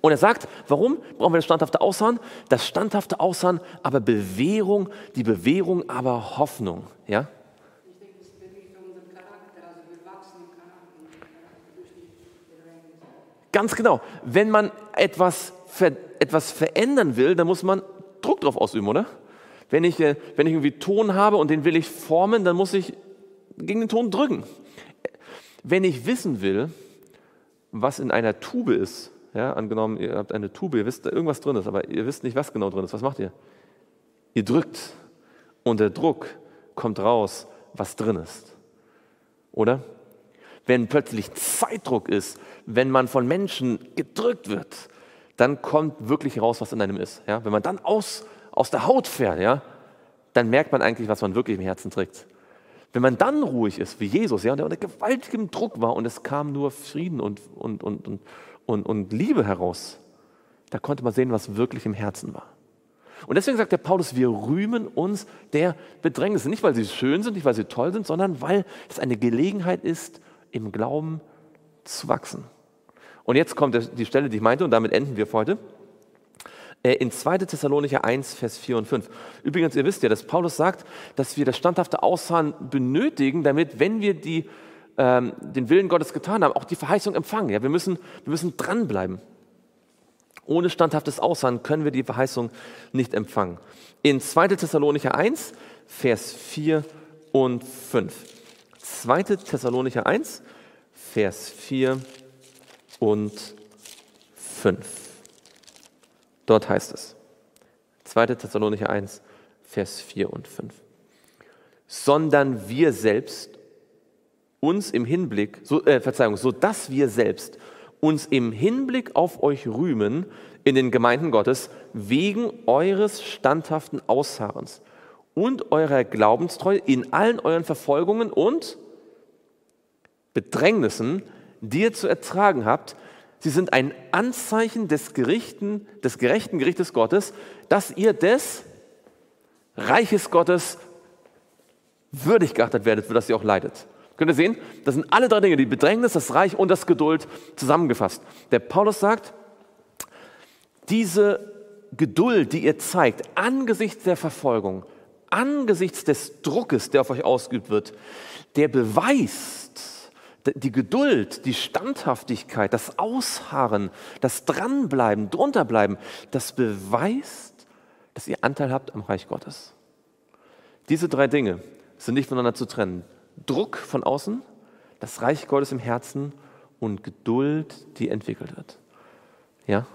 Und er sagt, warum brauchen wir das standhafte Ausharren? Das standhafte Ausharren, aber Bewährung, die Bewährung, aber Hoffnung. Ja? Also Ganz genau. Wenn man etwas, etwas verändern will, dann muss man Druck drauf ausüben, oder? Wenn ich, äh, wenn ich irgendwie Ton habe und den will ich formen, dann muss ich gegen den Ton drücken. Wenn ich wissen will, was in einer Tube ist, ja, angenommen, ihr habt eine Tube, ihr wisst, da irgendwas drin ist, aber ihr wisst nicht, was genau drin ist, was macht ihr? Ihr drückt und der Druck kommt raus, was drin ist. Oder? wenn plötzlich Zeitdruck ist, wenn man von Menschen gedrückt wird, dann kommt wirklich raus, was in einem ist. Ja? Wenn man dann aus, aus der Haut fährt, ja, dann merkt man eigentlich, was man wirklich im Herzen trägt. Wenn man dann ruhig ist, wie Jesus, ja, der unter gewaltigem Druck war und es kam nur Frieden und, und, und, und, und, und Liebe heraus, da konnte man sehen, was wirklich im Herzen war. Und deswegen sagt der Paulus, wir rühmen uns der Bedrängnisse. Nicht, weil sie schön sind, nicht, weil sie toll sind, sondern weil es eine Gelegenheit ist, im Glauben zu wachsen. Und jetzt kommt die Stelle, die ich meinte, und damit enden wir für heute. Äh, in 2. Thessalonicher 1, Vers 4 und 5. Übrigens, ihr wisst ja, dass Paulus sagt, dass wir das standhafte Ausharren benötigen, damit, wenn wir die, ähm, den Willen Gottes getan haben, auch die Verheißung empfangen. Ja, wir, müssen, wir müssen dranbleiben. Ohne standhaftes Ausharren können wir die Verheißung nicht empfangen. In 2. Thessalonicher 1, Vers 4 und 5. 2. Thessalonicher 1, Vers 4 und 5. Dort heißt es, 2. Thessalonicher 1, Vers 4 und 5. Sondern wir selbst uns im Hinblick, so, äh, Verzeihung, so dass wir selbst uns im Hinblick auf euch rühmen in den Gemeinden Gottes wegen eures standhaften Ausharrens und eurer Glaubenstreue in allen euren Verfolgungen und Bedrängnissen, die ihr zu ertragen habt. Sie sind ein Anzeichen des, Gerichten, des gerechten Gerichtes Gottes, dass ihr des Reiches Gottes würdig geachtet werdet, für das ihr auch leidet. Könnt ihr sehen? Das sind alle drei Dinge, die Bedrängnis, das Reich und das Geduld zusammengefasst. Der Paulus sagt, diese Geduld, die ihr zeigt, angesichts der Verfolgung, angesichts des Druckes, der auf euch ausgeübt wird, der beweist, die Geduld, die Standhaftigkeit, das Ausharren, das Dranbleiben, drunterbleiben, das beweist, dass ihr Anteil habt am Reich Gottes. Diese drei Dinge sind nicht voneinander zu trennen. Druck von außen, das Reich Gottes im Herzen und Geduld, die entwickelt wird. Ja?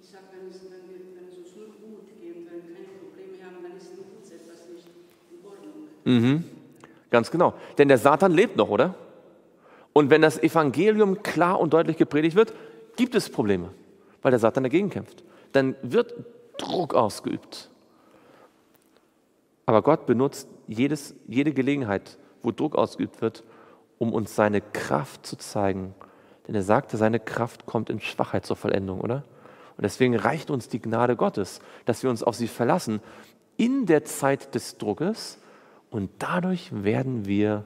Ich sage, wenn es, wenn, wir, wenn es uns nur gut geht, wenn wir keine Probleme haben, dann ist mit uns etwas nicht in Ordnung. Mhm. Ganz genau. Denn der Satan lebt noch, oder? Und wenn das Evangelium klar und deutlich gepredigt wird, gibt es Probleme, weil der Satan dagegen kämpft. Dann wird Druck ausgeübt. Aber Gott benutzt jedes, jede Gelegenheit, wo Druck ausgeübt wird, um uns seine Kraft zu zeigen. Denn er sagte, seine Kraft kommt in Schwachheit zur Vollendung, oder? Und deswegen reicht uns die Gnade Gottes, dass wir uns auf sie verlassen in der Zeit des Druckes und dadurch werden wir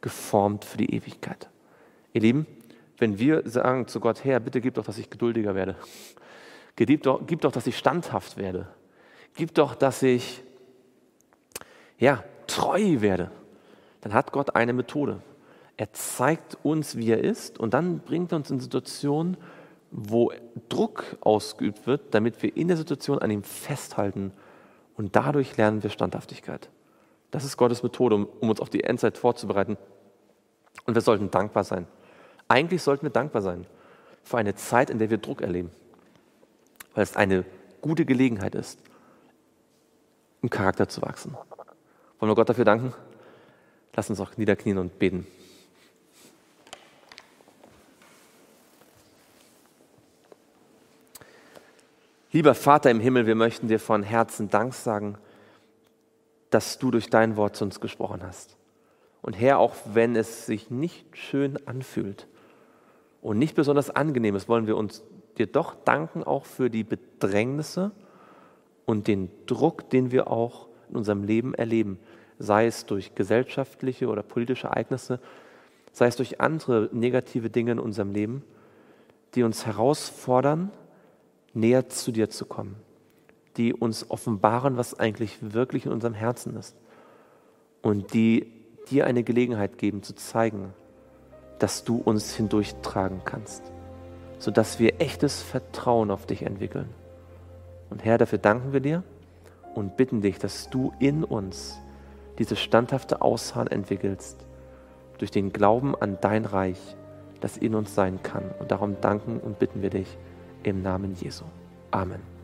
geformt für die Ewigkeit. Ihr Lieben, wenn wir sagen zu Gott, Herr, bitte gib doch, dass ich geduldiger werde. Gib doch, gib doch dass ich standhaft werde. Gib doch, dass ich ja, treu werde, dann hat Gott eine Methode. Er zeigt uns, wie er ist und dann bringt er uns in Situationen, wo Druck ausgeübt wird, damit wir in der Situation an ihm festhalten und dadurch lernen wir Standhaftigkeit. Das ist Gottes Methode, um, um uns auf die Endzeit vorzubereiten. Und wir sollten dankbar sein. Eigentlich sollten wir dankbar sein für eine Zeit, in der wir Druck erleben, weil es eine gute Gelegenheit ist, im Charakter zu wachsen. Wollen wir Gott dafür danken? Lass uns auch niederknien und beten. Lieber Vater im Himmel, wir möchten dir von Herzen Dank sagen, dass du durch dein Wort zu uns gesprochen hast. Und Herr, auch wenn es sich nicht schön anfühlt und nicht besonders angenehm ist, wollen wir uns dir doch danken, auch für die Bedrängnisse und den Druck, den wir auch in unserem Leben erleben, sei es durch gesellschaftliche oder politische Ereignisse, sei es durch andere negative Dinge in unserem Leben, die uns herausfordern, näher zu dir zu kommen, die uns offenbaren, was eigentlich wirklich in unserem Herzen ist und die dir eine Gelegenheit geben zu zeigen, dass du uns hindurchtragen kannst, sodass wir echtes Vertrauen auf dich entwickeln. Und Herr, dafür danken wir dir und bitten dich, dass du in uns dieses standhafte Ausharren entwickelst, durch den Glauben an dein Reich, das in uns sein kann. Und darum danken und bitten wir dich im Namen Jesu. Amen.